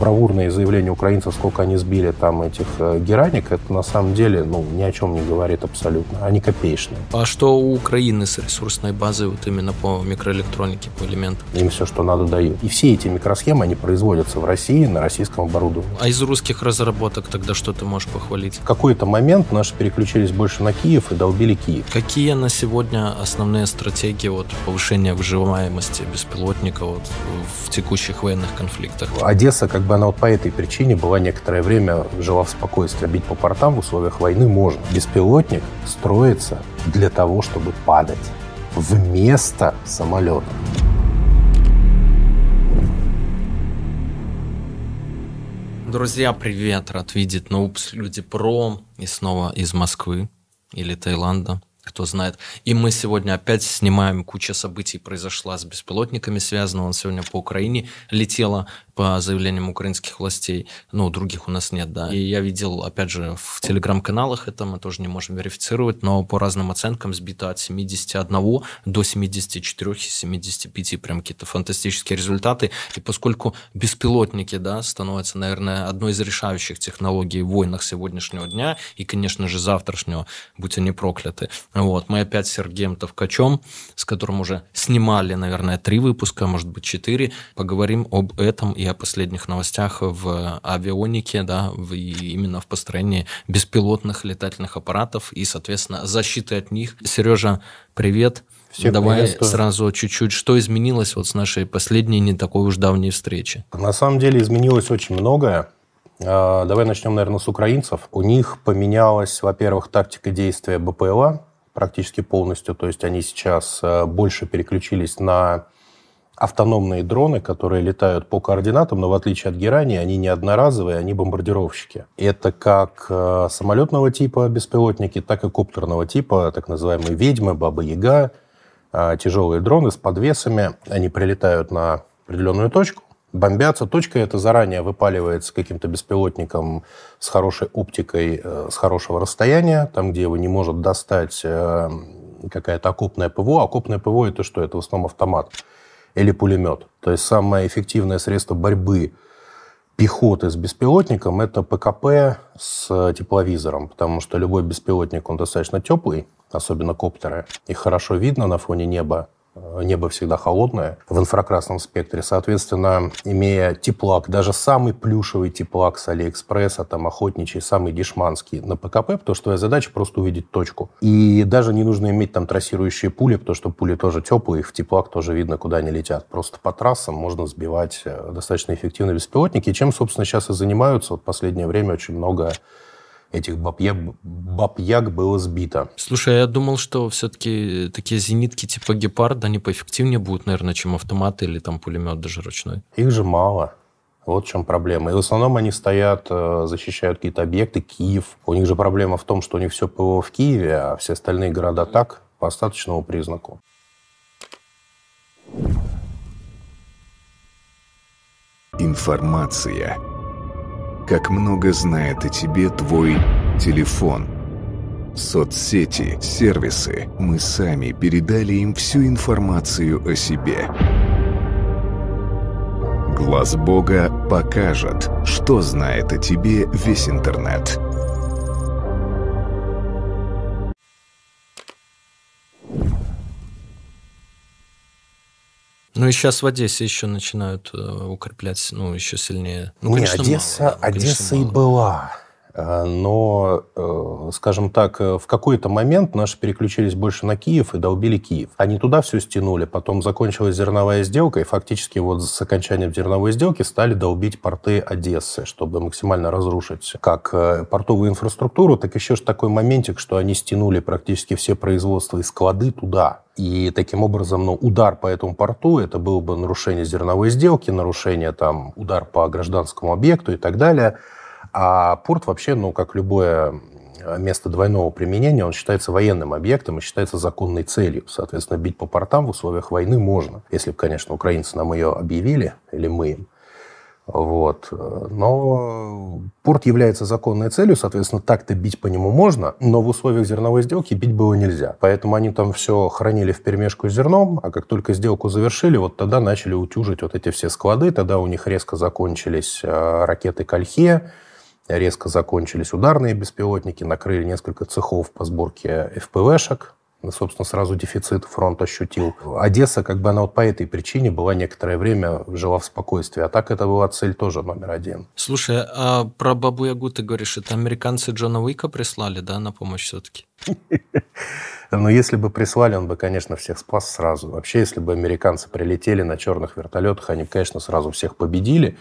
бравурные заявления украинцев, сколько они сбили там этих э, гераник, это на самом деле ну, ни о чем не говорит абсолютно. Они копеечные. А что у Украины с ресурсной базой вот именно по микроэлектронике, по элементам? Им все, что надо, дают. И все эти микросхемы, они производятся в России на российском оборудовании. А из русских разработок тогда что ты можешь похвалить? В какой-то момент наши переключились больше на Киев и долбили Киев. Какие на сегодня основные стратегии вот, повышения выживаемости беспилотника вот, в текущих военных конфликтах? Одесса, как бы она вот по этой причине была некоторое время жила в спокойствии. Бить по портам в условиях войны можно. Беспилотник строится для того, чтобы падать вместо самолета. Друзья, привет! Рад видеть на Упс Люди Про и снова из Москвы или Таиланда кто знает. И мы сегодня опять снимаем, куча событий произошла с беспилотниками связано. Он сегодня по Украине летела по заявлениям украинских властей. Ну, других у нас нет, да. И я видел, опять же, в телеграм-каналах это мы тоже не можем верифицировать, но по разным оценкам сбито от 71 до 74 и 75, прям какие-то фантастические результаты. И поскольку беспилотники, да, становятся, наверное, одной из решающих технологий в войнах сегодняшнего дня и, конечно же, завтрашнего, будь они прокляты. Вот, мы опять с Сергеем Товкачем, с которым уже снимали, наверное, три выпуска, может быть, четыре, поговорим об этом и о последних новостях в авионике, да, в, именно в построении беспилотных летательных аппаратов и, соответственно, защиты от них. Сережа, привет. Всех Давай сразу чуть-чуть, что изменилось вот с нашей последней не такой уж давней встречи? На самом деле изменилось очень многое. А, давай начнем, наверное, с украинцев. У них поменялась, во-первых, тактика действия БПЛА практически полностью. То есть они сейчас э, больше переключились на автономные дроны, которые летают по координатам, но в отличие от Герани, они не одноразовые, они бомбардировщики. Это как э, самолетного типа беспилотники, так и коптерного типа, так называемые ведьмы, баба-яга, э, тяжелые дроны с подвесами. Они прилетают на определенную точку, бомбятся. Точка эта заранее выпаливается каким-то беспилотником с хорошей оптикой, э, с хорошего расстояния, там, где его не может достать какая-то окопная ПВО. Окопное ПВО – это что? Это в основном автомат или пулемет. То есть самое эффективное средство борьбы пехоты с беспилотником – это ПКП с тепловизором, потому что любой беспилотник, он достаточно теплый, особенно коптеры. Их хорошо видно на фоне неба, Э, небо всегда холодное в инфракрасном спектре. Соответственно, имея теплак, даже самый плюшевый теплак с Алиэкспресса, там, охотничий, самый дешманский на ПКП, потому что твоя задача просто увидеть точку. И даже не нужно иметь там трассирующие пули, потому что пули тоже теплые, в теплак тоже видно, куда они летят. Просто по трассам можно сбивать э, достаточно эффективные беспилотники, чем, собственно, сейчас и занимаются. Вот последнее время очень много этих бабьяг, бабьяг было сбито. Слушай, я думал, что все-таки такие зенитки типа Гепард, они поэффективнее будут, наверное, чем автоматы или там пулемет даже ручной. Их же мало. Вот в чем проблема. И в основном они стоят, э, защищают какие-то объекты, Киев. У них же проблема в том, что у них все ПВО в Киеве, а все остальные города так, по остаточному признаку. Информация как много знает о тебе твой телефон. Соцсети, сервисы. Мы сами передали им всю информацию о себе. Глаз Бога покажет, что знает о тебе весь интернет. Ну и сейчас в Одессе еще начинают э, укреплять, ну, еще сильнее. Ну, Не, Одесса, мало, Одесса конечно, и была. Э, но, э, скажем так, в какой-то момент наши переключились больше на Киев и долбили Киев. Они туда все стянули, потом закончилась зерновая сделка, и фактически вот с окончанием зерновой сделки стали долбить порты Одессы, чтобы максимально разрушить как портовую инфраструктуру, так еще ж такой моментик, что они стянули практически все производства и склады туда. И таким образом, ну, удар по этому порту, это было бы нарушение зерновой сделки, нарушение, там, удар по гражданскому объекту и так далее. А порт вообще, ну, как любое место двойного применения, он считается военным объектом и считается законной целью. Соответственно, бить по портам в условиях войны можно. Если бы, конечно, украинцы нам ее объявили, или мы им. Вот. Но порт является законной целью, соответственно, так-то бить по нему можно, но в условиях зерновой сделки бить было нельзя. Поэтому они там все хранили в перемешку с зерном, а как только сделку завершили, вот тогда начали утюжить вот эти все склады, тогда у них резко закончились э, ракеты «Кольхе», резко закончились ударные беспилотники, накрыли несколько цехов по сборке ФПВшек, ну, собственно, сразу дефицит фронт ощутил. Одесса, как бы она вот по этой причине была некоторое время жила в спокойствии. А так это была цель тоже номер один. Слушай, а про Бабу Ягу ты говоришь, это американцы Джона Уика прислали, да, на помощь все-таки? Но если бы прислали, он бы, конечно, всех спас сразу. Вообще, если бы американцы прилетели на черных вертолетах, они, конечно, сразу всех победили.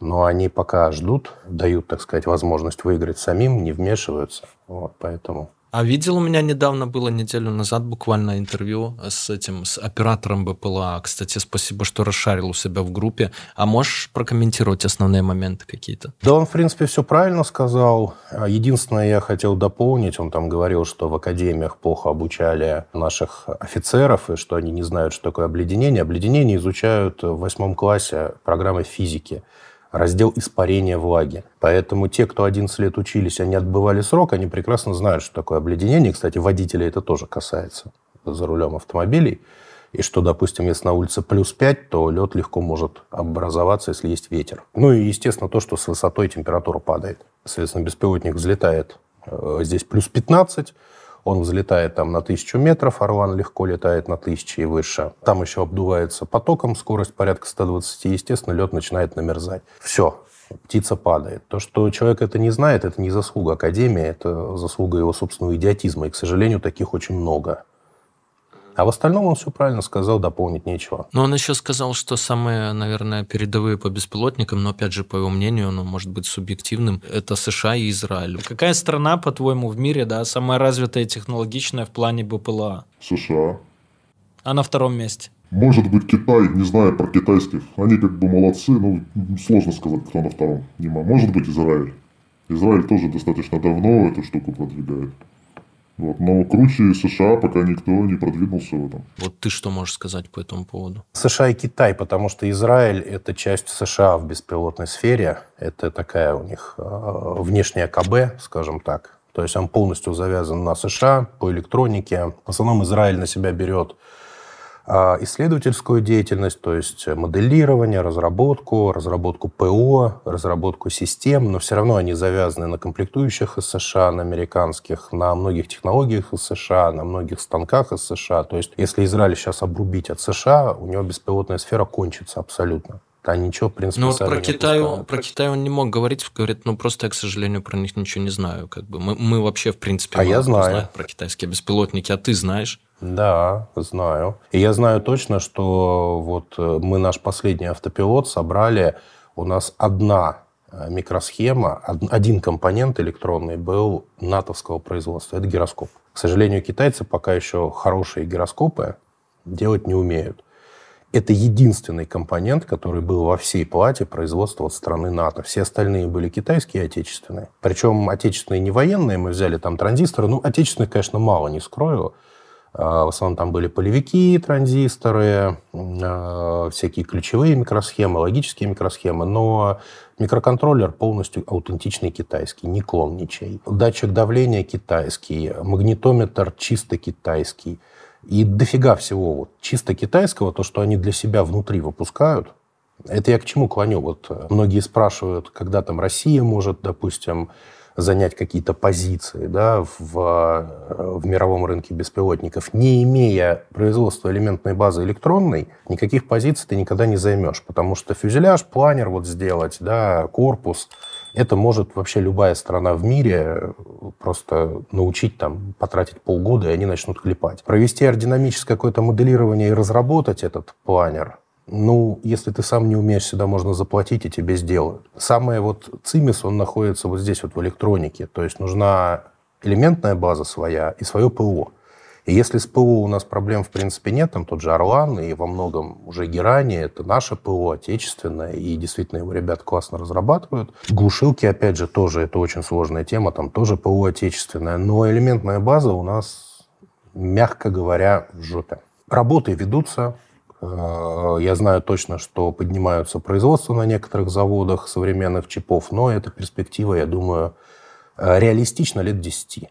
Но они пока ждут, дают, так сказать, возможность выиграть самим, не вмешиваются. Вот, поэтому а видел у меня недавно было неделю назад буквально интервью с этим с оператором БПЛА. Кстати, спасибо, что расшарил у себя в группе. А можешь прокомментировать основные моменты какие-то? Да, он в принципе все правильно сказал. Единственное, я хотел дополнить, он там говорил, что в академиях плохо обучали наших офицеров и что они не знают, что такое обледенение. Обледенение изучают в восьмом классе программы физики раздел испарения влаги. Поэтому те, кто 11 лет учились, они отбывали срок, они прекрасно знают, что такое обледенение. Кстати, водителей это тоже касается за рулем автомобилей. И что, допустим, если на улице плюс 5, то лед легко может образоваться, если есть ветер. Ну и, естественно, то, что с высотой температура падает. Соответственно, беспилотник взлетает э, здесь плюс 15, он взлетает там на тысячу метров, Орлан легко летает на тысячи и выше. Там еще обдувается потоком, скорость порядка 120, естественно, лед начинает намерзать. Все, птица падает. То, что человек это не знает, это не заслуга Академии, это заслуга его собственного идиотизма. И, к сожалению, таких очень много. А в остальном он все правильно сказал, дополнить нечего. Но он еще сказал, что самые, наверное, передовые по беспилотникам, но опять же, по его мнению, оно может быть субъективным, это США и Израиль. Какая страна, по-твоему, в мире, да, самая развитая и технологичная в плане БПЛА? США. А на втором месте? Может быть Китай, не знаю про китайских. Они как бы молодцы, но сложно сказать, кто на втором. Может быть Израиль. Израиль тоже достаточно давно эту штуку продвигает. Вот. Но круче США пока никто не продвинулся в этом. Вот ты что можешь сказать по этому поводу? США и Китай, потому что Израиль – это часть США в беспилотной сфере. Это такая у них э, внешняя КБ, скажем так. То есть он полностью завязан на США по электронике. В основном Израиль на себя берет исследовательскую деятельность, то есть моделирование, разработку, разработку ПО, разработку систем, но все равно они завязаны на комплектующих из США, на американских, на многих технологиях из США, на многих станках из США. То есть если Израиль сейчас обрубить от США, у него беспилотная сфера кончится абсолютно а ничего, в принципе, Ну вот про Китай, про Китай он не мог говорить, говорит, ну просто я, к сожалению, про них ничего не знаю. Как бы мы, мы вообще, в принципе, а я знаю про китайские беспилотники, а ты знаешь? Да, знаю. И я знаю точно, что вот э, мы наш последний автопилот собрали, у нас одна э, микросхема, один компонент электронный был натовского производства. Это гироскоп. К сожалению, китайцы пока еще хорошие гироскопы делать не умеют. Это единственный компонент, который был во всей плате производства от страны НАТО. Все остальные были китайские и отечественные. Причем отечественные не военные, мы взяли там транзисторы. Ну, отечественных, конечно, мало, не скрою. А, в основном там были полевики, транзисторы, а, всякие ключевые микросхемы, логические микросхемы, но микроконтроллер полностью аутентичный китайский, не клон ничей. Датчик давления китайский, магнитометр чисто китайский – и дофига всего вот чисто китайского, то, что они для себя внутри выпускают, это я к чему клоню? Вот э, многие спрашивают, когда там Россия может, допустим, занять какие-то позиции да, в, э, в мировом рынке беспилотников. Не имея производства элементной базы электронной, никаких позиций ты никогда не займешь, потому что фюзеляж, планер вот сделать, да, корпус – это может вообще любая страна в мире просто научить там, потратить полгода, и они начнут клепать. Провести аэродинамическое какое-то моделирование и разработать этот планер, ну, если ты сам не умеешь, сюда можно заплатить, и тебе сделают. Самое вот ЦИМИС, он находится вот здесь вот в электронике. То есть нужна элементная база своя и свое ПО. И если с ПО у нас проблем, в принципе, нет, там тот же Орлан и во многом уже Герани, это наше ПО, отечественное, и действительно его ребят классно разрабатывают. Глушилки, опять же, тоже, это очень сложная тема, там тоже ПО отечественное, но элементная база у нас, мягко говоря, в жопе. Работы ведутся, я знаю точно, что поднимаются производства на некоторых заводах современных чипов, но эта перспектива, я думаю, э, реалистична лет 10.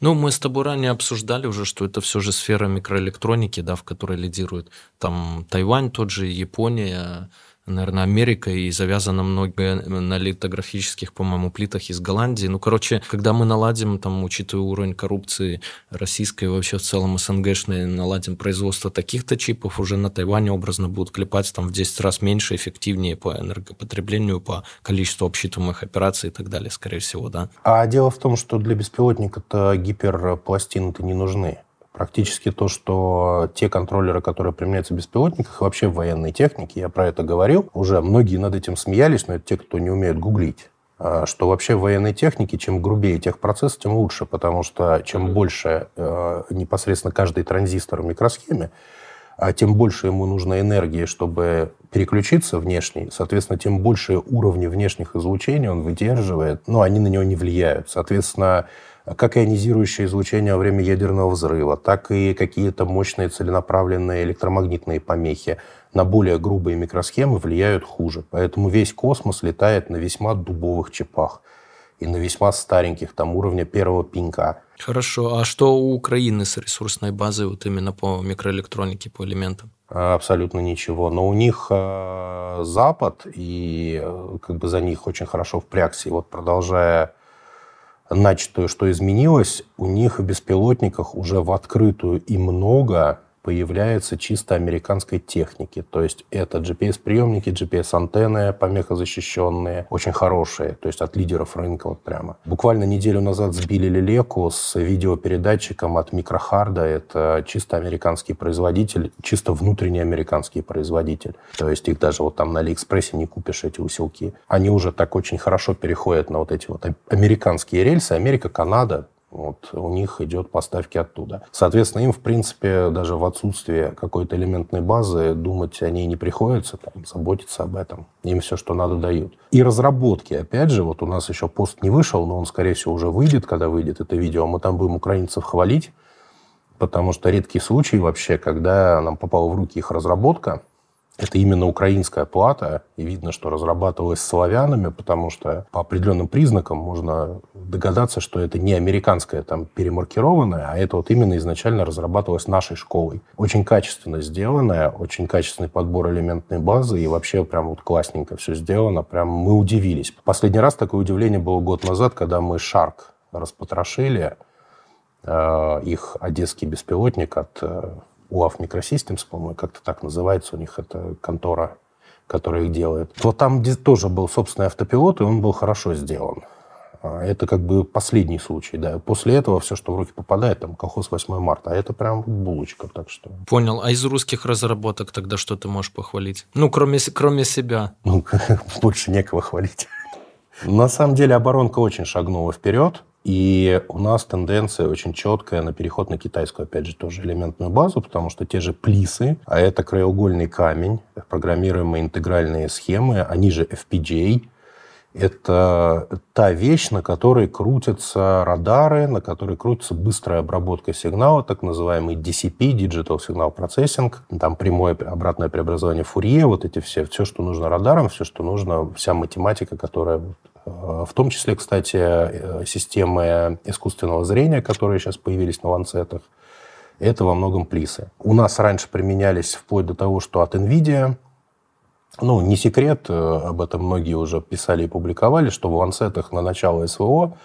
Ну, мы с тобой ранее обсуждали уже, что это все же сфера микроэлектроники, да, в которой лидирует там Тайвань, тот же Япония, наверное, Америка, и завязано много на литографических, по-моему, плитах из Голландии. Ну, короче, когда мы наладим, там, учитывая уровень коррупции российской, вообще в целом СНГшной, наладим производство таких-то чипов, уже на Тайване образно будут клепать там в 10 раз меньше, эффективнее по энергопотреблению, по количеству обсчитываемых операций и так далее, скорее всего, да. А дело в том, что для беспилотника-то гиперпластины-то не нужны практически то, что те контроллеры, которые применяются в беспилотниках, вообще в военной технике, я про это говорил, уже многие над этим смеялись, но это те, кто не умеет гуглить а, что вообще в военной технике, чем грубее техпроцесс, тем лучше, потому что чем больше э, непосредственно каждый транзистор в микросхеме, а тем больше ему нужно энергии, чтобы переключиться внешний, соответственно, тем больше уровни внешних излучений он выдерживает, но они на него не влияют. Соответственно, как ионизирующее излучение во время ядерного взрыва, так и какие-то мощные целенаправленные электромагнитные помехи на более грубые микросхемы влияют хуже. Поэтому весь космос летает на весьма дубовых чипах и на весьма стареньких, там уровня первого пинка. Хорошо. А что у Украины с ресурсной базой вот именно по микроэлектронике, по элементам? Абсолютно ничего. Но у них э, Запад, и э, как бы за них очень хорошо впрягся. И вот продолжая начатую, что изменилось, у них в беспилотниках уже в открытую и много появляется чисто американской техники. То есть это GPS-приемники, GPS-антенны, помехозащищенные, очень хорошие, то есть от лидеров рынка вот прямо. Буквально неделю назад сбили Лелеку с видеопередатчиком от Микрохарда. Это чисто американский производитель, чисто внутренний американский производитель. То есть их даже вот там на Алиэкспрессе не купишь, эти усилки. Они уже так очень хорошо переходят на вот эти вот американские рельсы. Америка, Канада, вот у них идет поставки оттуда. Соответственно, им, в принципе, даже в отсутствие какой-то элементной базы думать о ней не приходится, там, заботиться об этом. Им все, что надо, дают. И разработки, опять же, вот у нас еще пост не вышел, но он, скорее всего, уже выйдет, когда выйдет это видео. Мы там будем украинцев хвалить, потому что редкий случай вообще, когда нам попала в руки их разработка – это именно украинская плата, и видно, что разрабатывалась славянами, потому что по определенным признакам можно догадаться, что это не американская там перемаркированная, а это вот именно изначально разрабатывалась нашей школой. Очень качественно сделанная, очень качественный подбор элементной базы, и вообще прям вот классненько все сделано, прям мы удивились. Последний раз такое удивление было год назад, когда мы Шарк распотрошили, э, их одесский беспилотник от УАФ Microsystems, по-моему, как-то так называется у них, это контора, которая их делает. Вот там тоже был собственный автопилот, и он был хорошо сделан. А, это как бы последний случай, да. После этого все, что в руки попадает, там, колхоз 8 марта, а это прям булочка, так что... Понял. А из русских разработок тогда что ты можешь похвалить? Ну, кроме, кроме себя. Ну, больше некого хвалить. На самом деле оборонка очень шагнула вперед. И у нас тенденция очень четкая на переход на китайскую, опять же, тоже элементную базу, потому что те же плисы, а это краеугольный камень, программируемые интегральные схемы, они же FPGA, это та вещь, на которой крутятся радары, на которой крутится быстрая обработка сигнала, так называемый DCP, Digital Signal Processing, там прямое обратное преобразование Фурье, вот эти все, все, что нужно радарам, все, что нужно, вся математика, которая в том числе, кстати, э, системы искусственного зрения, которые сейчас появились на ланцетах, это во многом плисы. У нас раньше применялись вплоть до того, что от NVIDIA, ну, не секрет, э, об этом многие уже писали и публиковали, что в ланцетах на начало СВО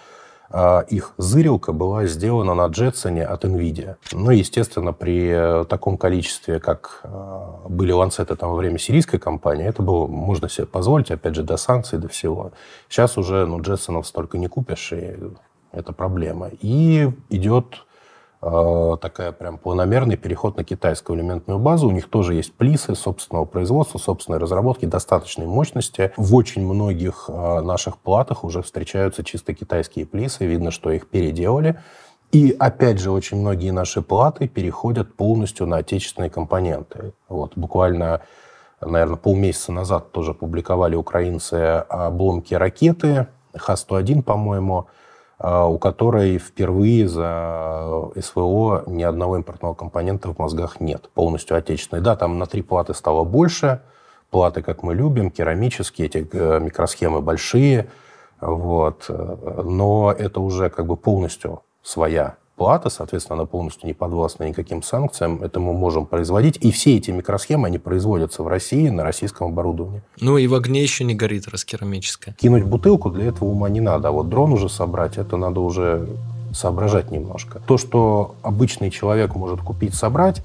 их зырилка была сделана на Джетсоне от NVIDIA. Ну, естественно, при таком количестве, как а, были ланцеты там во время сирийской кампании, это было, можно себе позволить, опять же, до санкций, до всего. Сейчас уже, ну, Джетсонов столько не купишь, и это проблема. И идет Э, такая прям планомерный переход на китайскую элементную базу. У них тоже есть плисы собственного производства, собственной разработки, достаточной мощности. В очень многих э, наших платах уже встречаются чисто китайские плисы. Видно, что их переделали. И опять же, очень многие наши платы переходят полностью на отечественные компоненты. Вот буквально, наверное, полмесяца назад тоже публиковали украинцы обломки ракеты Х-101, по-моему, у которой впервые за СВО ни одного импортного компонента в мозгах нет, полностью отечественный. Да, там на три платы стало больше, платы, как мы любим, керамические, эти э, микросхемы большие, вот, но это уже как бы полностью своя плата, соответственно, она полностью не подвластна никаким санкциям. Это мы можем производить. И все эти микросхемы, они производятся в России на российском оборудовании. Ну и в огне еще не горит раскерамическая. Кинуть бутылку для этого ума не надо. А вот дрон уже собрать, это надо уже соображать немножко. То, что обычный человек может купить, собрать,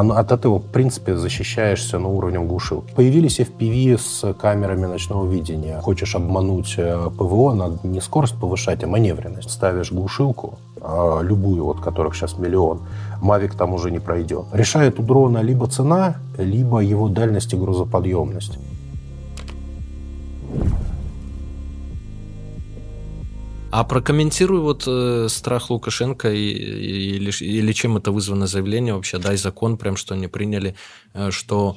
от этого, в принципе, защищаешься на уровнем глушилки. Появились FPV с камерами ночного видения. Хочешь обмануть э, ПВО, надо не скорость повышать, а маневренность. Ставишь глушилку, а, любую, вот которых сейчас миллион, Мавик там уже не пройдет. Решает у дрона либо цена, либо его дальность и грузоподъемность. А прокомментируй вот э, страх Лукашенко и, и, или, или чем это вызвано заявление вообще, дай закон прям, что они приняли, э, что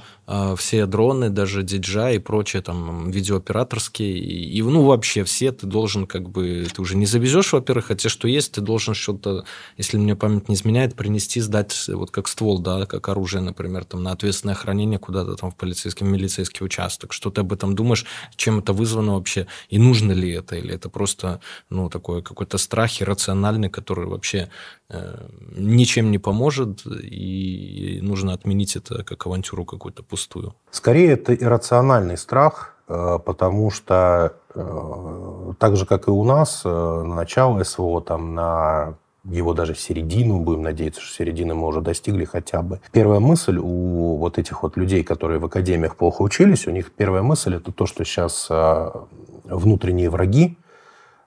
все дроны, даже DJI и прочие там видеооператорские, и, ну вообще все ты должен как бы, ты уже не завезешь, во-первых, а те, что есть, ты должен что-то, если мне память не изменяет, принести, сдать вот как ствол, да, как оружие, например, там на ответственное хранение куда-то там в полицейский, милицейский участок. Что ты об этом думаешь, чем это вызвано вообще, и нужно ли это, или это просто, ну, такой какой-то страх иррациональный, который вообще ничем не поможет, и нужно отменить это как авантюру какую-то пустую. Скорее, это иррациональный страх, э, потому что э, так же, как и у нас, э, начало СВО там на его даже середину, будем надеяться, что середины мы уже достигли хотя бы. Первая мысль у вот этих вот людей, которые в академиях плохо учились, у них первая мысль это то, что сейчас внутренние враги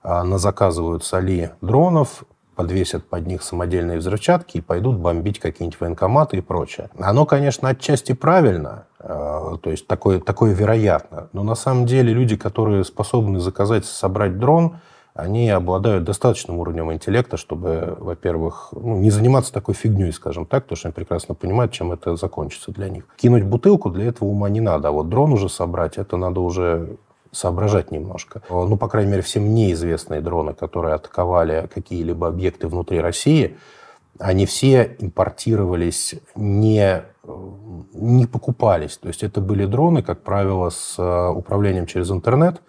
а, назаказывают соли дронов, подвесят под них самодельные взрывчатки и пойдут бомбить какие-нибудь военкоматы и прочее. Оно, конечно, отчасти правильно, э, то есть такое, такое вероятно, но на самом деле люди, которые способны заказать, собрать дрон, они обладают достаточным уровнем интеллекта, чтобы, во-первых, ну, не заниматься такой фигней, скажем так, потому что они прекрасно понимают, чем это закончится для них. Кинуть бутылку для этого ума не надо, а вот дрон уже собрать, это надо уже соображать немножко. Ну, по крайней мере, всем неизвестные дроны, которые атаковали какие-либо объекты внутри России, они все импортировались, не, не покупались. То есть это были дроны, как правило, с э, управлением через интернет,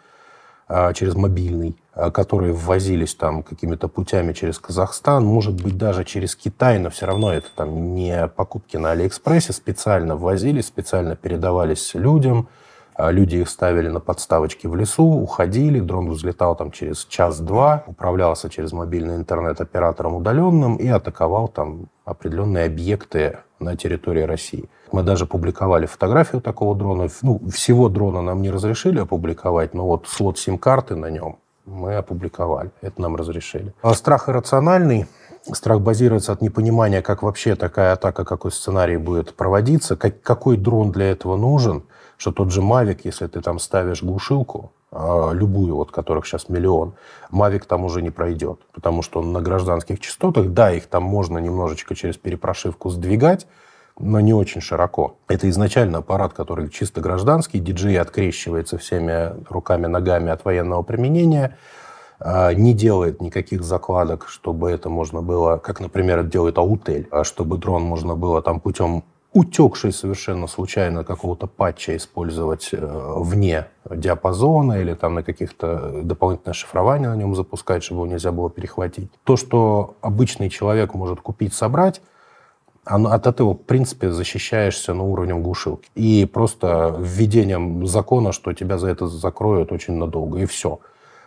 э, через мобильный, э, которые ввозились там какими-то путями через Казахстан, может быть, даже через Китай, но все равно это там не покупки на Алиэкспрессе, специально ввозились, специально передавались людям – люди их ставили на подставочки в лесу, уходили, дрон взлетал там через час-два, управлялся через мобильный интернет оператором удаленным и атаковал там определенные объекты на территории России. Мы даже публиковали фотографию такого дрона. Ну, всего дрона нам не разрешили опубликовать, но вот слот сим-карты на нем мы опубликовали. Это нам разрешили. А страх иррациональный. Страх базируется от непонимания, как вообще такая атака, какой сценарий будет проводиться, как, какой дрон для этого нужен – что тот же Mavic, если ты там ставишь глушилку, а, любую, вот которых сейчас миллион, Mavic там уже не пройдет, потому что он на гражданских частотах, да, их там можно немножечко через перепрошивку сдвигать, но не очень широко. Это изначально аппарат, который чисто гражданский, диджей открещивается всеми руками, ногами от военного применения, а, не делает никаких закладок, чтобы это можно было, как, например, делает Аутель, чтобы дрон можно было там путем утекший совершенно случайно какого-то патча использовать э, вне диапазона или там на каких-то дополнительное шифрование на нем запускать, чтобы его нельзя было перехватить. То, что обычный человек может купить, собрать, от этого, в принципе, защищаешься на уровне глушилки. И просто введением закона, что тебя за это закроют очень надолго, и все.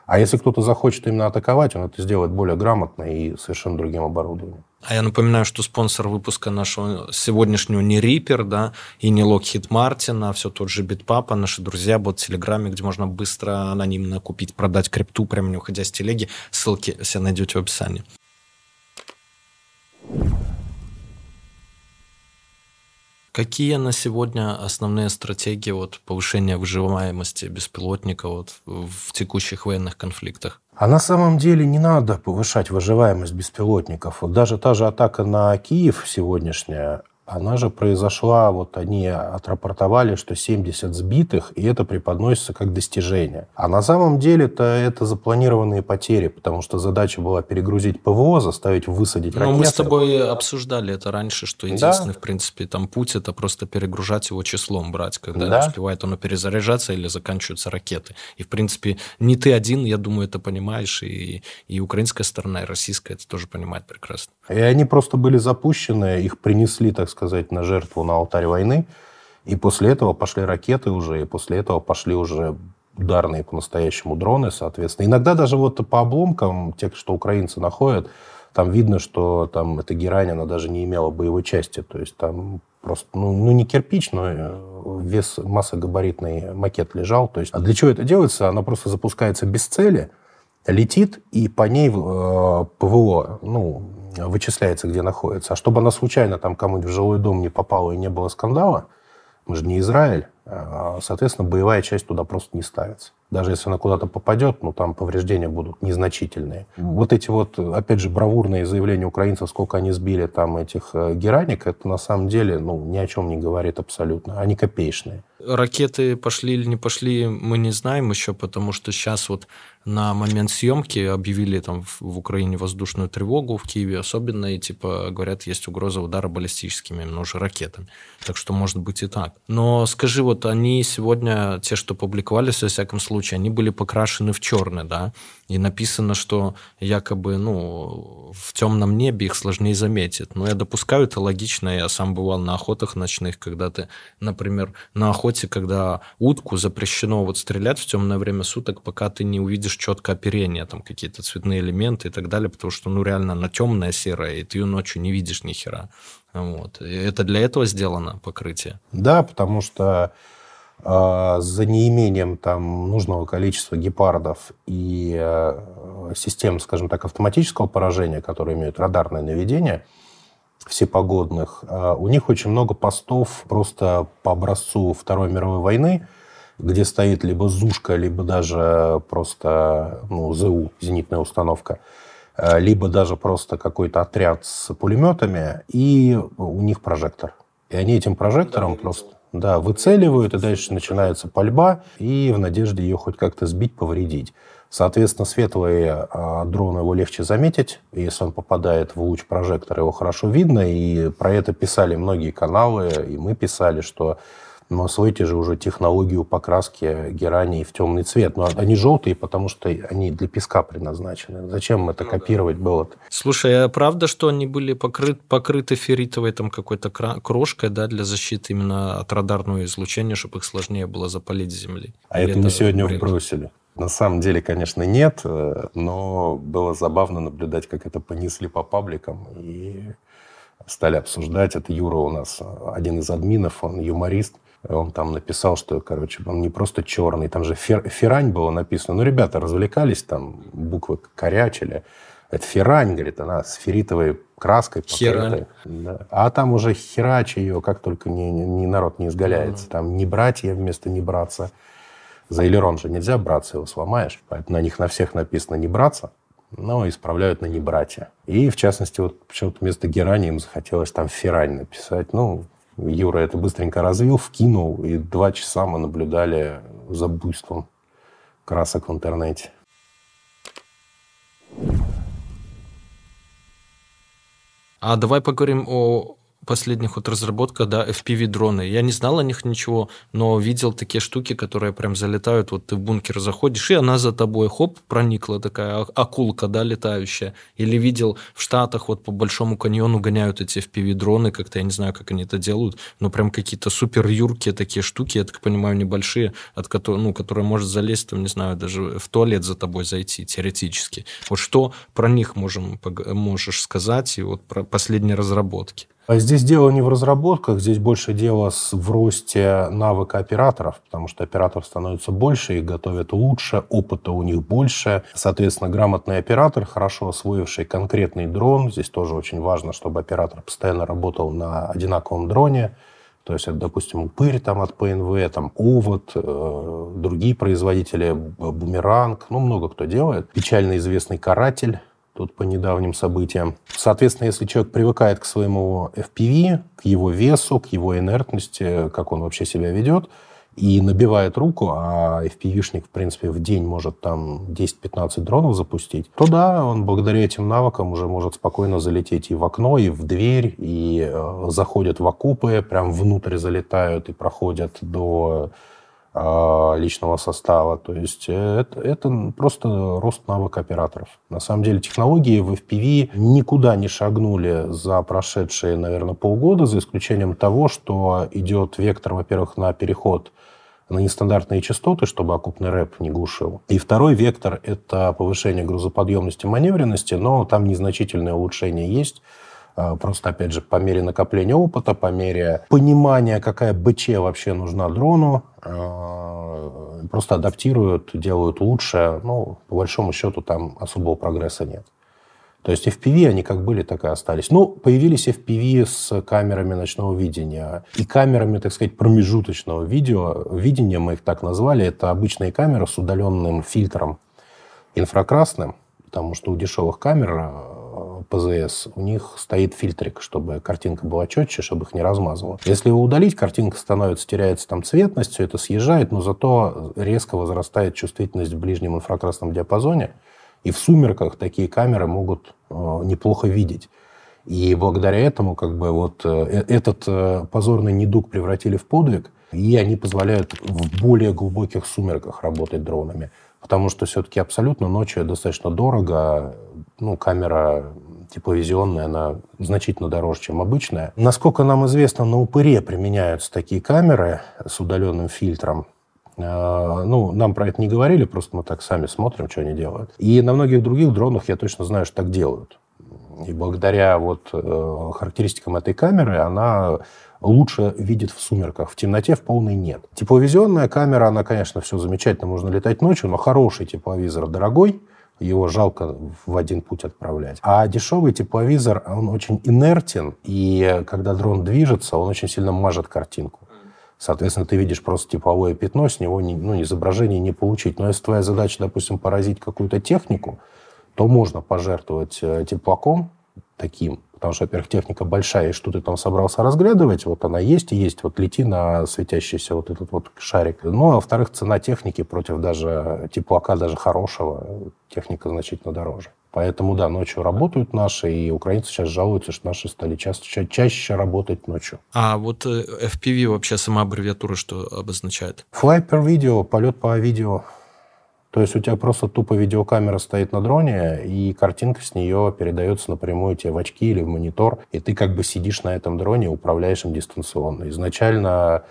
А если кто-то захочет именно атаковать, он это сделает более грамотно и совершенно другим оборудованием. А я напоминаю, что спонсор выпуска нашего сегодняшнего не Reaper, да, и не Lockheed Martin, а все тот же Bitpapa, наши друзья, бот в Телеграме, где можно быстро, анонимно купить, продать крипту, прямо не уходя с телеги. Ссылки все найдете в описании. Какие на сегодня основные стратегии вот, повышения выживаемости беспилотника вот, в текущих военных конфликтах? А на самом деле не надо повышать выживаемость беспилотников. Даже та же атака на Киев сегодняшняя, она же произошла, вот они отрапортовали, что 70 сбитых, и это преподносится как достижение. А на самом деле-то это запланированные потери, потому что задача была перегрузить ПВО, заставить высадить ракеты. Ну, мы с тобой обсуждали это раньше, что единственный, да. в принципе, там путь это просто перегружать его числом брать, когда да. не успевает оно перезаряжаться или заканчиваются ракеты. И, в принципе, не ты один, я думаю, это понимаешь, и, и украинская сторона, и российская это тоже понимает прекрасно. И они просто были запущены, их принесли, так сказать, на жертву на алтарь войны. И после этого пошли ракеты уже, и после этого пошли уже ударные по-настоящему дроны, соответственно. Иногда даже вот по обломкам, тех, что украинцы находят, там видно, что там эта герань, она даже не имела боевой части. То есть там просто, ну, ну не кирпич, но э, вес массогабаритный макет лежал. То есть, а для чего это делается? Она просто запускается без цели, летит, и по ней э, ПВО, ну, вычисляется, где находится. А чтобы она случайно там кому-нибудь в жилой дом не попала и не было скандала, мы же не Израиль, а, соответственно, боевая часть туда просто не ставится. Даже если она куда-то попадет, ну, там повреждения будут незначительные. Вот эти вот, опять же, бравурные заявления украинцев, сколько они сбили там этих э, гераник, это на самом деле, ну, ни о чем не говорит абсолютно. Они копеечные. Ракеты пошли или не пошли, мы не знаем еще, потому что сейчас вот на момент съемки объявили там в Украине воздушную тревогу в Киеве, особенно, и типа говорят, есть угроза удара баллистическими, но уже ракетами. Так что может быть и так. Но скажи, вот они сегодня, те, что публиковались, во всяком случае, они были покрашены в черный, да, и написано, что якобы, ну, в темном небе их сложнее заметить. Но я допускаю, это логично, я сам бывал на охотах ночных, когда ты, например, на охоте когда утку запрещено вот стрелять в темное время суток, пока ты не увидишь четкое оперение, там какие-то цветные элементы и так далее, потому что, ну, реально она темная, серая, и ты ее ночью не видишь ни хера. Вот. Это для этого сделано покрытие? Да, потому что э, за неимением там нужного количества гепардов и э, систем, скажем так, автоматического поражения, которые имеют радарное наведение – всепогодных, а, у них очень много постов просто по образцу Второй мировой войны, где стоит либо ЗУшка, либо даже просто ну, ЗУ, зенитная установка, а, либо даже просто какой-то отряд с пулеметами, и у них прожектор. И они этим прожектором да, просто да, выцеливают, и дальше начинается пальба, и в надежде ее хоть как-то сбить, повредить. Соответственно, светлые э, дроны его легче заметить. Если он попадает в луч прожектора, его хорошо видно. И про это писали многие каналы, и мы писали, что ну, освоите же уже технологию покраски гераний в темный цвет. Но они желтые, потому что они для песка предназначены. Зачем это ну, копировать да. было -то? Слушай, а правда, что они были покрыт, покрыты ферритовой там какой-то крошкой да, для защиты именно от радарного излучения, чтобы их сложнее было запалить с земли? А это, это мы сегодня бред? вбросили. На самом деле, конечно, нет, э, но было забавно наблюдать, как это понесли по пабликам и стали обсуждать. Это Юра у нас, один из админов, он юморист. Он там написал, что, короче, он не просто черный, там же фер, ферань было написано. Ну, ребята развлекались, там буквы корячили. Это ферань, говорит, она с ферритовой краской покрытая. Да. А там уже херач ее, как только не, не народ не изгаляется. Mm-hmm. Там не братья вместо не браться. За элерон же нельзя браться, его сломаешь. Поэтому на них на всех написано не браться, но исправляют на не братья. И, в частности, вот почему-то вместо герани им захотелось там ферань написать. Ну, Юра это быстренько развил, вкинул, и два часа мы наблюдали за буйством красок в интернете. А давай поговорим о последних вот разработках, да, FPV-дроны. Я не знал о них ничего, но видел такие штуки, которые прям залетают, вот ты в бункер заходишь, и она за тобой, хоп, проникла такая а, акулка, да, летающая. Или видел в Штатах вот по Большому каньону гоняют эти FPV-дроны, как-то я не знаю, как они это делают, но прям какие-то супер юркие такие штуки, я так понимаю, небольшие, от которых, ну, которые может залезть, там, не знаю, даже в туалет за тобой зайти, теоретически. Вот что про них можем, можешь сказать, и вот про последние разработки? А здесь дело не в разработках, здесь больше дело в росте навыка операторов, потому что операторов становится больше, их готовят лучше, опыта у них больше. Соответственно, грамотный оператор, хорошо освоивший конкретный дрон, здесь тоже очень важно, чтобы оператор постоянно работал на одинаковом дроне, то есть допустим, упырь там от ПНВ, там Овод, э, другие производители, Бумеранг, ну, много кто делает. Печально известный каратель, тут по недавним событиям. Соответственно, если человек привыкает к своему FPV, к его весу, к его инертности, как он вообще себя ведет, и набивает руку, а FPV-шник, в принципе, в день может там 10-15 дронов запустить, то да, он благодаря этим навыкам уже может спокойно залететь и в окно, и в дверь, и э, заходят в окопы, прям внутрь залетают и проходят до личного состава. То есть э, это, это просто рост навыка операторов. На самом деле технологии в FPV никуда не шагнули за прошедшие, наверное, полгода, за исключением того, что идет вектор, во-первых, на переход на нестандартные частоты, чтобы окупный рэп не глушил. И второй вектор – это повышение грузоподъемности, маневренности, но там незначительное улучшение есть. А, просто, опять же, по мере накопления опыта, по мере понимания, какая БЧ вообще нужна дрону, а, просто адаптируют, делают лучше. Ну, по большому счету, там особого прогресса нет. То есть FPV, они как были, так и остались. Ну, появились FPV с камерами ночного видения и камерами, так сказать, промежуточного видео. Видения мы их так назвали. Это обычные камеры с удаленным фильтром инфракрасным, потому что у дешевых камер ПЗС, у них стоит фильтрик, чтобы картинка была четче, чтобы их не размазывало. Если его удалить, картинка становится, теряется там цветность, все это съезжает, но зато резко возрастает чувствительность в ближнем инфракрасном диапазоне. И в сумерках такие камеры могут э, неплохо видеть. И благодаря этому как бы вот э, э этот э, позорный недуг превратили в подвиг, и они позволяют в более глубоких сумерках работать дронами. Потому что все-таки абсолютно ночью достаточно дорого. Ну, камера тепловизионная, она значительно дороже, чем обычная. Насколько нам известно, на упыре применяются такие камеры с удаленным фильтром. А, ну, нам про это не говорили, просто мы так сами смотрим, что они делают. И на многих других дронах я точно знаю, что так делают. И благодаря вот э, характеристикам этой камеры она лучше видит в сумерках. В темноте в полной нет. Тепловизионная камера, она, конечно, все замечательно, можно летать ночью, но хороший тепловизор дорогой, его жалко в один путь отправлять. А дешевый тепловизор, он очень инертен, и когда дрон движется, он очень сильно мажет картинку. Соответственно, ты видишь просто тепловое пятно, с него ну, изображение не получить. Но если твоя задача, допустим, поразить какую-то технику, то можно пожертвовать э, теплаком таким, потому что, во-первых, техника большая, и что ты там собрался разглядывать, вот она есть и есть, вот лети на светящийся вот этот вот шарик. Ну, а во-вторых, цена техники против даже теплака, даже хорошего, техника значительно дороже. Поэтому, да, ночью работают наши, и украинцы сейчас жалуются, что наши стали ча чаще работать ночью. А вот э, FPV вообще сама аббревиатура что обозначает? Fly per video, полет по видео. То есть у тебя просто тупо видеокамера стоит на дроне, и картинка с нее передается напрямую тебе в очки или в монитор, и ты как бы сидишь на этом дроне, управляешь им дистанционно. Изначально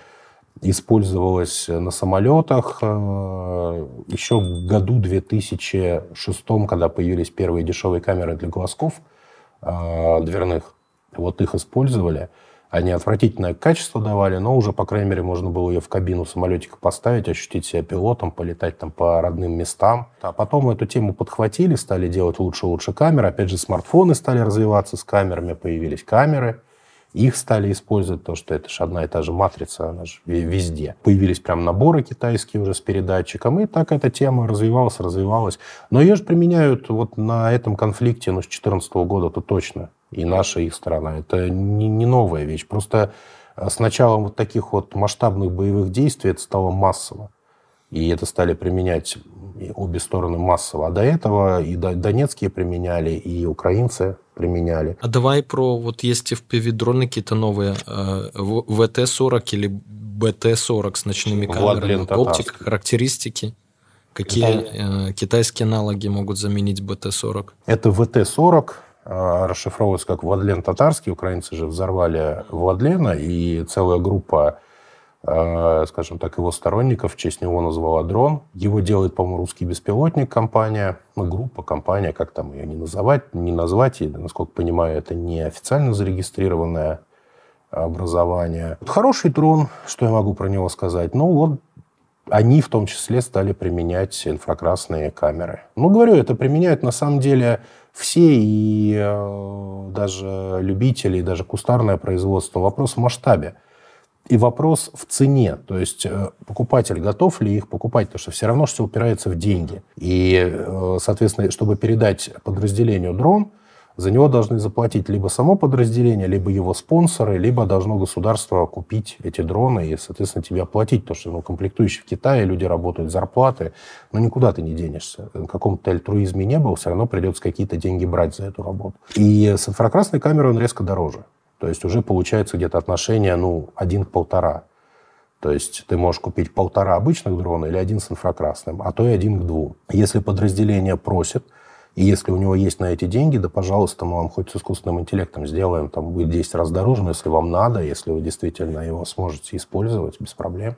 использовалась на самолетах. Э, Еще в году 2006, когда появились первые дешевые камеры для глазков э, дверных, вот их использовали – они отвратительное качество давали, но уже, по крайней мере, можно было ее в кабину самолетика поставить, ощутить себя пилотом, полетать там по родным местам. А потом эту тему подхватили, стали делать лучше и лучше камеры. Опять же, смартфоны стали развиваться с камерами, появились камеры. Их стали использовать, потому что это же одна и та же матрица, она же везде. Появились прям наборы китайские уже с передатчиком, и так эта тема развивалась, развивалась. Но ее же применяют вот на этом конфликте, ну, с 2014 года, то точно и наша их страна. Это не, не новая вещь. Просто э, с началом вот таких вот масштабных боевых действий это стало массово. И это стали применять обе стороны массово. А до этого и донецкие применяли, и украинцы применяли. А давай про, вот есть FPV-дроны какие-то новые, э, ВТ-40 или БТ-40 с ночными камерами, оптика, характеристики. Какие э, китайские аналоги могут заменить БТ-40? Это ВТ-40, а, расшифровывается как Владлен Татарский. Украинцы же взорвали Владлена, и целая группа, а, скажем так, его сторонников в честь него назвала дрон. Его делает, по-моему, русский беспилотник компания, ну, группа, компания, как там ее не называть, не назвать, и, насколько понимаю, это не официально зарегистрированное образование. Хороший дрон, что я могу про него сказать? Ну, вот они в том числе стали применять инфракрасные камеры. Ну, говорю, это применяют на самом деле все, и э, даже любители, и даже кустарное производство. Вопрос в масштабе. И вопрос в цене. То есть э, покупатель готов ли их покупать, потому что все равно все упирается в деньги. И, э, соответственно, чтобы передать подразделению дрон – за него должны заплатить либо само подразделение, либо его спонсоры, либо должно государство купить эти дроны и, соответственно, тебе оплатить, потому что ну, комплектующие в Китае, люди работают зарплаты, но никуда ты не денешься. В каком-то альтруизме не было, все равно придется какие-то деньги брать за эту работу. И с инфракрасной камерой он резко дороже. То есть уже получается где-то отношение, ну, один к полтора. То есть ты можешь купить полтора обычных дрона или один с инфракрасным, а то и один к двум. Если подразделение просит, и если у него есть на эти деньги, да, пожалуйста, мы вам хоть с искусственным интеллектом сделаем, там будет 10 раз дороже, но если вам надо, если вы действительно его сможете использовать без проблем.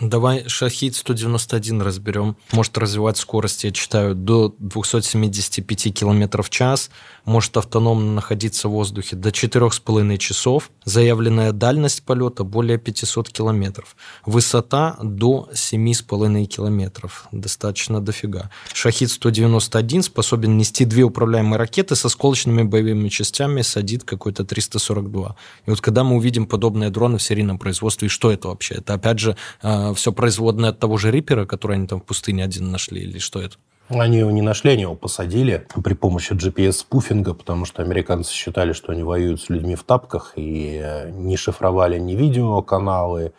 Давай Шахид 191 разберем. Может развивать скорость, я читаю, до 275 км в час. Может автономно находиться в воздухе до 4,5 часов. Заявленная дальность полета более 500 км. Высота до 7,5 км. Достаточно дофига. Шахид 191 способен нести две управляемые ракеты со сколочными боевыми частями, садит какой-то 342. И вот когда мы увидим подобные дроны в серийном производстве, что это вообще? Это опять же а, все производное от того же Рипера, который они там в пустыне один нашли, или что это? Они его не нашли, они его посадили при помощи GPS-спуфинга, потому что американцы считали, что они воюют с людьми в тапках и э, не шифровали ни видеоканалы,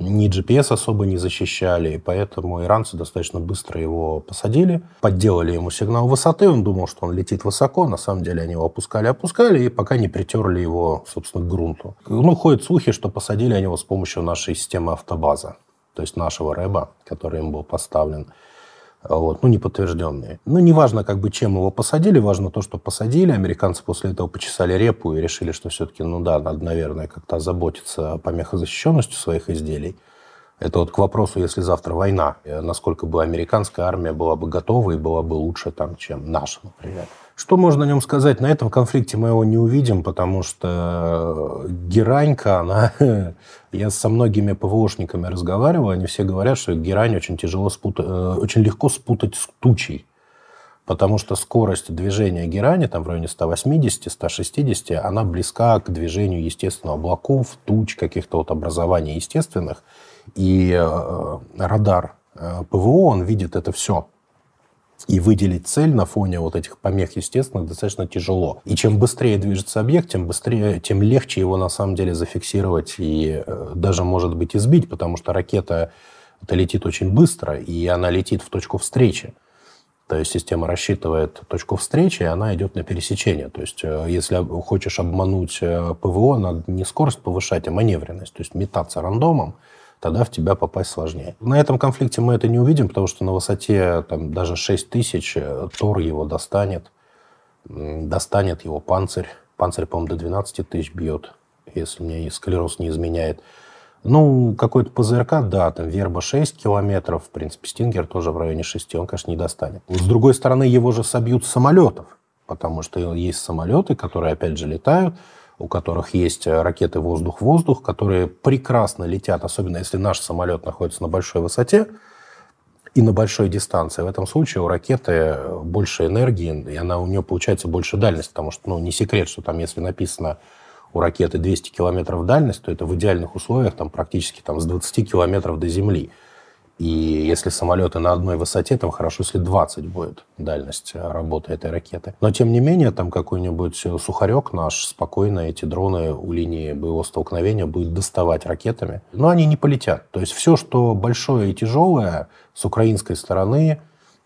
ни GPS особо не защищали, и поэтому иранцы достаточно быстро его посадили, подделали ему сигнал высоты, он думал, что он летит высоко, на самом деле они его опускали-опускали, и пока не притерли его, собственно, к грунту. Ну, ходят слухи, что посадили они его с помощью нашей системы автобаза то есть нашего рэба, который им был поставлен. вот, ну, неподтвержденные. Ну, неважно, как бы, чем его посадили, важно то, что посадили. Американцы после этого почесали репу и решили, что все-таки, ну да, надо, наверное, как-то озаботиться помехозащищенностью своих изделий. Это вот к вопросу, если завтра война, э, насколько бы американская армия была бы готова и была бы лучше, там, чем наша, например. Что можно о нем сказать? На этом конфликте мы его не увидим, потому что геранька, она... Я со многими ПВОшниками разговаривал, они все говорят, что герань очень тяжело спутать, э, очень легко спутать с тучей. Потому что скорость движения герани, там в районе 180-160, она близка к движению, естественно, облаков, туч, каких-то вот образований естественных. И э, радар э, ПВО, он видит это все. И выделить цель на фоне вот этих помех естественных достаточно тяжело. И чем быстрее движется объект, тем быстрее, тем легче его на самом деле зафиксировать и э, даже, может быть, избить, потому что ракета это летит очень быстро, и она летит в точку встречи. То есть система рассчитывает точку встречи, и она идет на пересечение. То есть э, если хочешь обмануть э, ПВО, надо не скорость повышать, а маневренность. То есть метаться рандомом, тогда в тебя попасть сложнее. На этом конфликте мы это не увидим, потому что на высоте там, даже 6 тысяч э, Тор его достанет, достанет его панцирь. Панцирь, по-моему, до 12 тысяч бьет, если мне склероз не изменяет. Ну, какой-то ПЗРК, да, там Верба 6 километров, в принципе, Стингер тоже в районе 6, он, конечно, не достанет. С другой стороны, его же собьют с самолетов, потому что есть самолеты, которые, опять же, летают, у которых есть э, ракеты воздух-воздух, которые прекрасно летят, особенно если наш самолет находится на большой высоте и на большой дистанции. В этом случае у ракеты э, больше энергии, и она, у нее получается больше дальность, потому что ну, не секрет, что там, если написано у ракеты 200 километров дальность, то это в идеальных условиях там, практически там, с 20 километров до Земли. И если самолеты на одной высоте, там хорошо, если 20 будет дальность работы этой ракеты. Но, тем не менее, там какой-нибудь сухарек наш спокойно эти дроны у линии боевого столкновения будет доставать ракетами. Но они не полетят. То есть все, что большое и тяжелое с украинской стороны,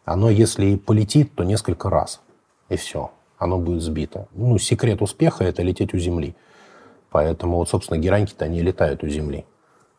оно, если и полетит, то несколько раз. И все. Оно будет сбито. Ну, секрет успеха – это лететь у земли. Поэтому, вот, собственно, гераньки-то они летают у земли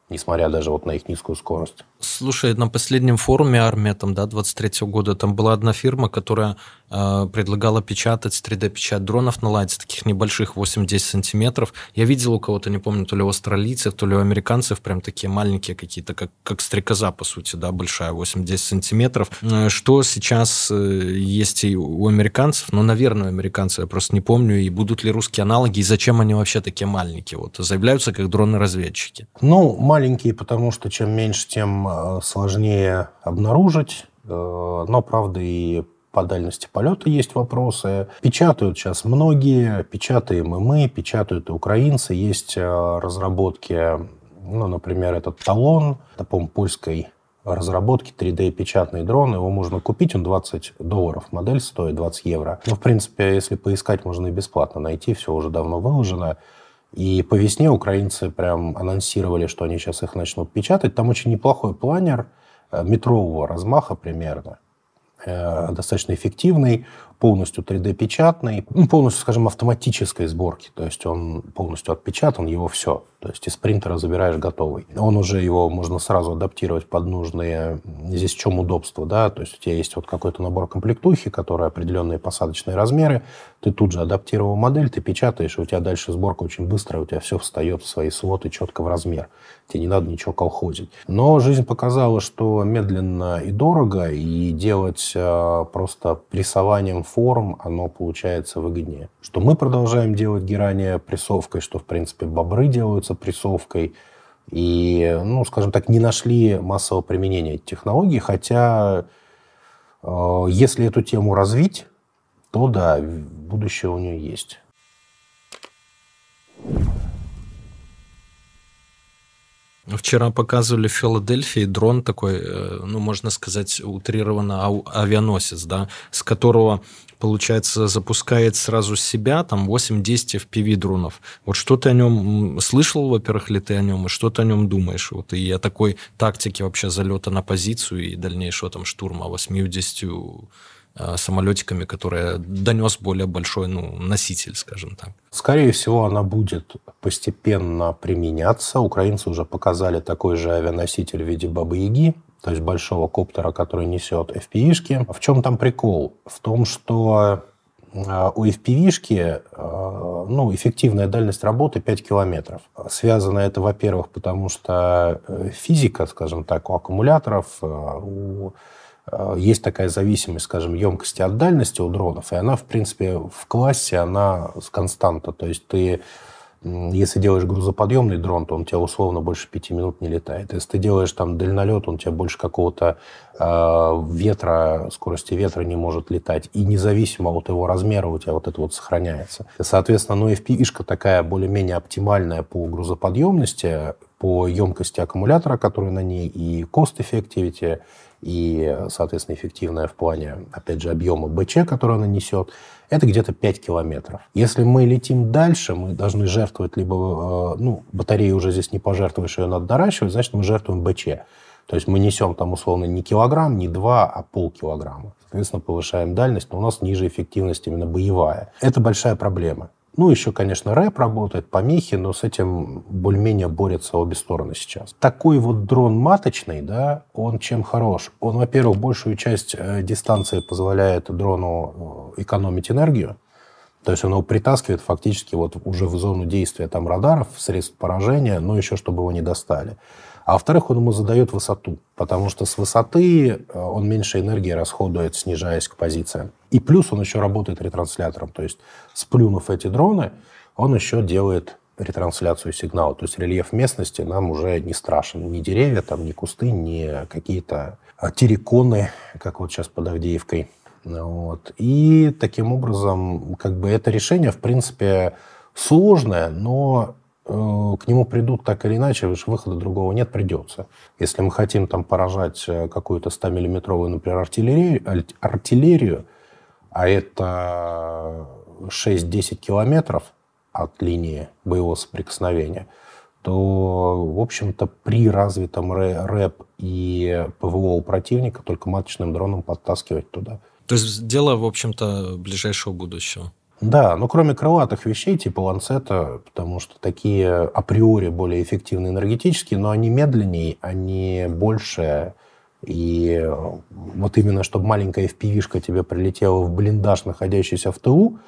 несмотря даже вот на их низкую скорость. Слушай, на последнем форуме армия там, да, 23 года, там была одна фирма, которая э, предлагала печатать 3D-печать дронов наладить, таких небольших 8-10 сантиметров. Я видел у кого-то, не помню, то ли у австралийцев, то ли у американцев, прям такие маленькие какие-то, как, как стрекоза, по сути, да, большая, 8-10 сантиметров. Э, что сейчас э, есть и у американцев? Ну, наверное, у американцев, я просто не помню, и будут ли русские аналоги, и зачем они вообще такие маленькие? Вот заявляются как дроны-разведчики. Ну, маленькие, потому что чем меньше, тем э, сложнее обнаружить. Э, но, правда, и по дальности полета есть вопросы. Печатают сейчас многие, печатаем и мы, печатают и украинцы. Есть э, разработки, ну, например, этот талон, это, по польской разработки 3D-печатный дрон. Его можно купить, он 20 долларов. Модель стоит 20 евро. Ну, в принципе, если поискать, можно и бесплатно найти. Все уже давно выложено. И по весне украинцы прям анонсировали, что они сейчас их начнут печатать. Там очень неплохой планер э, метрового размаха примерно. Э, достаточно эффективный, полностью 3D-печатный, ну, полностью, скажем, автоматической сборки. То есть он полностью отпечатан, его все. То есть из принтера забираешь готовый. Он уже его можно сразу адаптировать под нужные... Здесь в чем удобство, да? То есть у тебя есть вот какой-то набор комплектухи, который определенные посадочные размеры. Ты тут же адаптировал модель, ты печатаешь, и у тебя дальше сборка очень быстрая, у тебя все встает в свои слоты четко в размер. Тебе не надо ничего колхозить. Но жизнь показала, что медленно и дорого, и делать э, просто прессованием форм, оно получается выгоднее. Что мы продолжаем делать герания прессовкой, что, в принципе, бобры делаются прессовкой. И, ну, скажем так, не нашли массового применения этой технологии, хотя э, если эту тему развить, то да, будущее у нее есть. Вчера показывали в Филадельфии дрон такой, э, ну, можно сказать, утрированно авианосец, да, с которого, получается, запускает сразу себя там 8-10 FPV дронов. Вот что ты о нем слышал, во-первых, ли ты о нем, и что ты о нем думаешь? Вот и о такой тактике вообще залета на позицию и дальнейшего там штурма 8-10 Э, самолетиками, которые донес более большой ну, носитель, скажем так. Скорее всего, она будет постепенно применяться. Украинцы уже показали такой же авианоситель в виде Бабы-Яги. то есть большого коптера, который несет FPV-шки. В чем там прикол? В том, что э, у FPV-шки э, ну, эффективная дальность работы 5 километров. Связано это, во-первых, потому что э, физика, скажем так, у аккумуляторов, у есть такая зависимость, скажем, емкости от дальности у дронов, и она, в принципе, в классе, она с константа. То есть ты если делаешь грузоподъемный дрон, то он тебя условно больше пяти минут не летает. Если ты делаешь там дальнолет, он тебя больше какого-то э, ветра, скорости ветра не может летать. И независимо от его размера у тебя вот это вот сохраняется. И, соответственно, ну, FPV-шка такая более-менее оптимальная по грузоподъемности, по емкости аккумулятора, который на ней, и cost-effectivity, и, соответственно, эффективная в плане, опять же, объема БЧ, который она несет, это где-то 5 километров. Если мы летим дальше, мы должны жертвовать либо, э, ну, батареи уже здесь не пожертвуешь, ее надо доращивать, значит, мы жертвуем БЧ. То есть мы несем там условно не килограмм, не два, а полкилограмма. Соответственно, повышаем дальность, но у нас ниже эффективность именно боевая. Это большая проблема. Ну, еще, конечно, рэп работает, помехи, но с этим более-менее борются обе стороны сейчас. Такой вот дрон маточный, да, он чем хорош? Он, во-первых, большую часть э, дистанции позволяет дрону э, экономить энергию, то есть он его притаскивает фактически вот уже в зону действия там радаров, средств поражения, но еще чтобы его не достали. А во-вторых, он ему задает высоту, потому что с высоты э, он меньше энергии расходует, снижаясь к позициям. И плюс он еще работает ретранслятором, то есть сплюнув эти дроны, он еще делает ретрансляцию сигнала. То есть рельеф местности нам уже не страшен. Ни деревья, там, ни кусты, ни какие-то а, терриконы, как вот сейчас под Авдеевкой. Вот. И таким образом, как бы это решение, в принципе, сложное, но к нему придут так или иначе, выхода другого нет, придется. Если мы хотим там поражать э, какую-то 100-миллиметровую, например, артиллерию, артиллерию, а это 6-10 километров от линии боевого соприкосновения, то, в общем-то, при развитом рэп и ПВО у противника только маточным дроном подтаскивать туда. То есть дело, в общем-то, ближайшего будущего. Да, но кроме крылатых вещей типа ланцета, потому что такие априори более эффективны энергетически, но они медленнее, они больше. И вот именно, чтобы маленькая fpv тебе прилетела в блиндаж, находящийся в ТУ,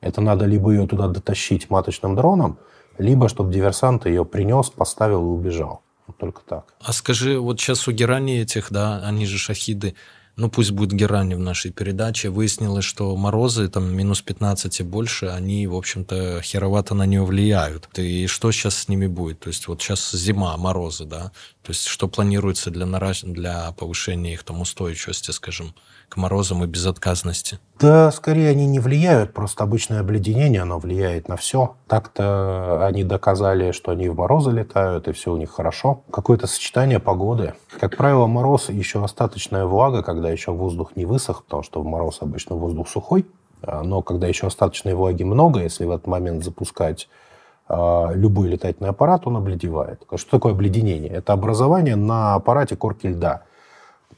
это надо либо ее туда дотащить маточным дроном, либо чтобы диверсант ее принес, поставил и убежал. Вот только так. А скажи, вот сейчас у герани этих, да, они же шахиды, ну пусть будет герани в нашей передаче, выяснилось, что морозы там минус 15 и больше, они, в общем-то, херовато на нее влияют. И что сейчас с ними будет? То есть вот сейчас зима, морозы, да? То есть что планируется для, наращ... для повышения их там устойчивости, скажем, к морозам и безотказности? Да, скорее они не влияют, просто обычное обледенение, оно влияет на все. Так-то они доказали, что они в морозы летают, и все у них хорошо. Какое-то сочетание погоды. Как правило, мороз еще остаточная влага, когда еще воздух не высох, потому что в мороз обычно воздух сухой. А, но когда еще остаточной влаги много, если в этот момент запускать а, любой летательный аппарат, он обледевает. Что такое обледенение? Это образование на аппарате корки льда.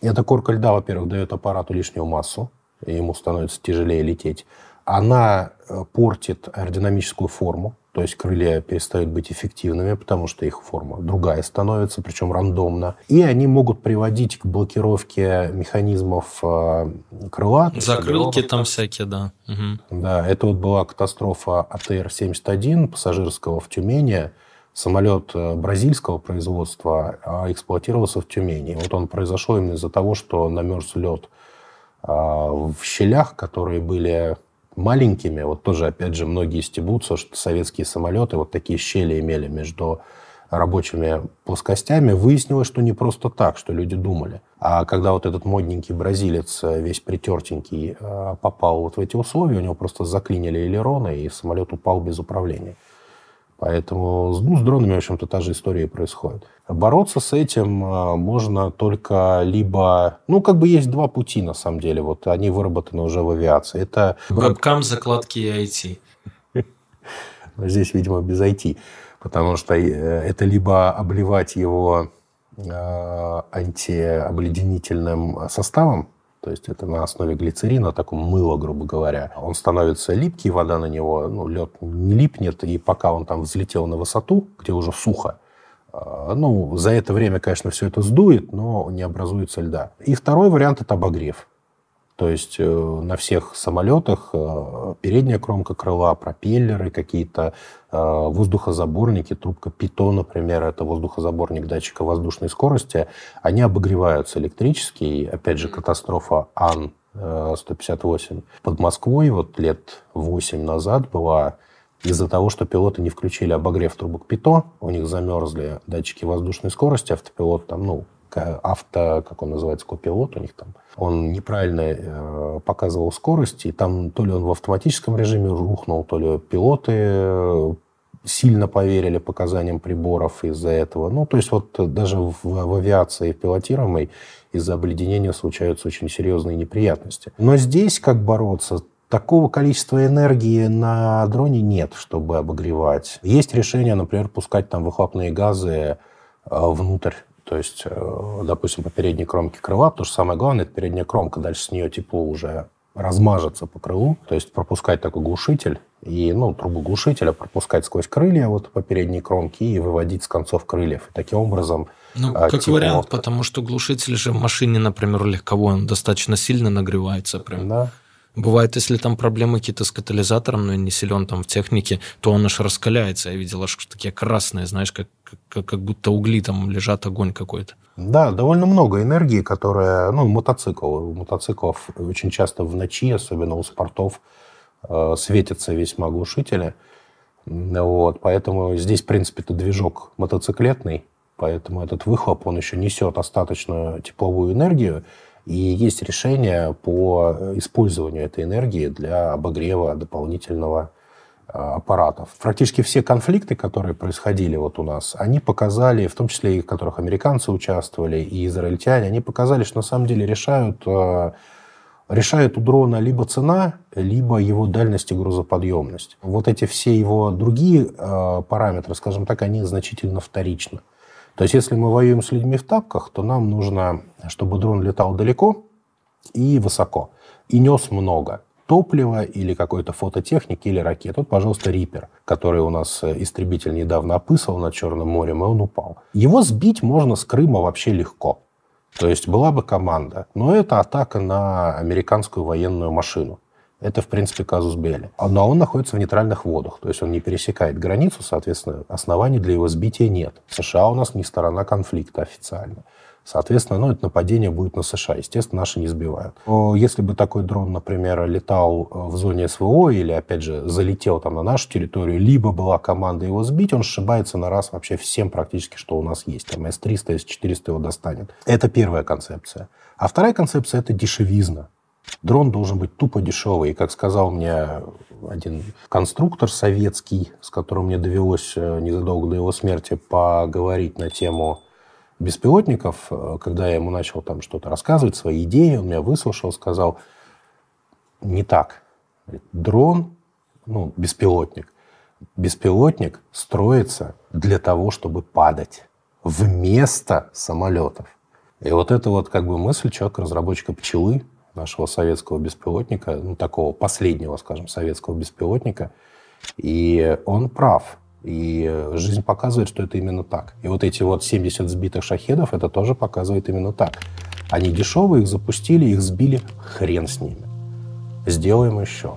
Эта корка льда, во-первых, дает аппарату лишнюю массу, ему становится тяжелее лететь. Она э, портит аэродинамическую форму, то есть крылья перестают быть эффективными, потому что их форма другая становится, причем рандомно. И они могут приводить к блокировке механизмов э, крыла. Закрылки там всякие, да. Угу. Да, это вот была катастрофа АТР-71 пассажирского в Тюмени. Самолет э, бразильского производства а эксплуатировался в Тюмени. Вот он произошел именно из-за того, что намерз лед а, в щелях, которые были маленькими, вот тоже, опять же, многие стебутся, что советские самолеты вот такие щели имели между рабочими плоскостями, выяснилось, что не просто так, что люди думали. А когда вот этот модненький бразилец, весь притертенький, э, попал вот в эти условия, у него просто заклинили элероны, и самолет упал без управления. Поэтому ну, с дронами, в общем-то, та же история происходит. Бороться с этим э, можно только либо... Ну, как бы есть два пути, на самом деле. Вот они выработаны уже в авиации. Это... Вебкам, закладки и IT. Здесь, видимо, без IT. Потому что э, это либо обливать его э, антиобледенительным составом, то есть это на основе глицерина, таком мыло, грубо говоря. Он становится липкий, вода на него, ну, лед не липнет, и пока он там взлетел на высоту, где уже сухо, А, ну, за это время, конечно, все это сдует, но не образуется льда. И второй вариант – это обогрев. То есть э, на всех самолетах э, передняя кромка крыла, пропеллеры какие-то, э, воздухозаборники, трубка ПИТО, например, это воздухозаборник датчика воздушной скорости, они обогреваются электрически. И, опять же, катастрофа Ан-158 под Москвой вот лет 8 назад была из-за того, что пилоты не включили обогрев трубок ПИТО, у них замерзли датчики воздушной скорости, автопилот там, ну, авто, как он называется, копилот у них там, он неправильно э, показывал скорость, и там то ли он в автоматическом режиме рухнул, то ли пилоты э, сильно поверили показаниям приборов из-за этого. Ну, то есть вот даже в, в авиации пилотируемой из-за обледенения случаются очень серьезные неприятности. Но здесь как бороться? Такого количества энергии на дроне нет, чтобы обогревать. Есть решение, например, пускать там выхлопные газы э, внутрь то есть, э, допустим, по передней кромке крыла, то же самое главное, это передняя кромка, дальше с нее тепло уже размажется по крылу, то есть пропускать такой глушитель и, ну, трубу глушителя пропускать сквозь крылья вот по передней кромке и выводить с концов крыльев. И таким образом... Ну, а, как тепло... вариант, потому что глушитель же в машине, например, легковой, он достаточно сильно нагревается прям. Да. Бывает, если там проблемы какие-то с катализатором, но я не силен там в технике, то он аж раскаляется. Я видел аж такие красные, знаешь, как, как, как будто угли там лежат, огонь какой-то. Да, довольно много энергии, которая, ну, мотоцикл. У мотоциклов очень часто в ночи, особенно у спортов, э, светятся весьма глушители. Вот, поэтому здесь, в принципе, это движок мотоциклетный, поэтому этот выхлоп, он еще несет достаточно тепловую энергию, и есть решение по использованию этой энергии для обогрева дополнительного а, аппаратов. Практически все конфликты, которые происходили вот у нас, они показали, в том числе и в которых американцы участвовали, и израильтяне, они показали, что на самом деле решают, а, решают у дрона либо цена, либо его дальность и грузоподъемность. Вот эти все его другие параметры, скажем так, они значительно вторичны. То есть, если мы воюем с людьми в тапках, то нам нужно, чтобы дрон летал далеко и высоко, и нес много топлива или какой-то фототехники или ракет. Вот, пожалуйста, Рипер, который у нас э, истребитель недавно опысывал над Черным морем, и он упал. Его сбить можно с Крыма вообще легко. То есть была бы команда. Но это атака на американскую военную машину. Это, в принципе, казус Белли. Но он находится в нейтральных водах, то есть он не пересекает границу, соответственно, оснований для его сбития нет. США у нас не сторона конфликта официально. Соответственно, ну, это нападение будет на США. Естественно, наши не сбивают. Но если бы такой дрон, например, летал э, в зоне СВО или, опять же, залетел там на нашу территорию, либо была команда его сбить, он сшибается на раз вообще всем практически, что у нас есть. Там С-300, С-400 его достанет. Это первая концепция. А вторая концепция – это дешевизна. Дрон должен быть тупо дешевый. И, как сказал мне один конструктор советский, с которым мне довелось э, незадолго до его смерти поговорить на тему беспилотников, э, когда я ему начал там что-то рассказывать, свои идеи, он меня выслушал, сказал, не так. Дрон, ну, беспилотник, беспилотник строится для того, чтобы падать вместо самолетов. И вот это вот как бы мысль человека-разработчика пчелы, нашего советского беспилотника, ну, такого последнего, скажем, советского беспилотника. И он прав. И жизнь показывает, что это именно так. И вот эти вот 70 сбитых шахедов, это тоже показывает именно так. Они дешевые, их запустили, их сбили, хрен с ними. Сделаем еще.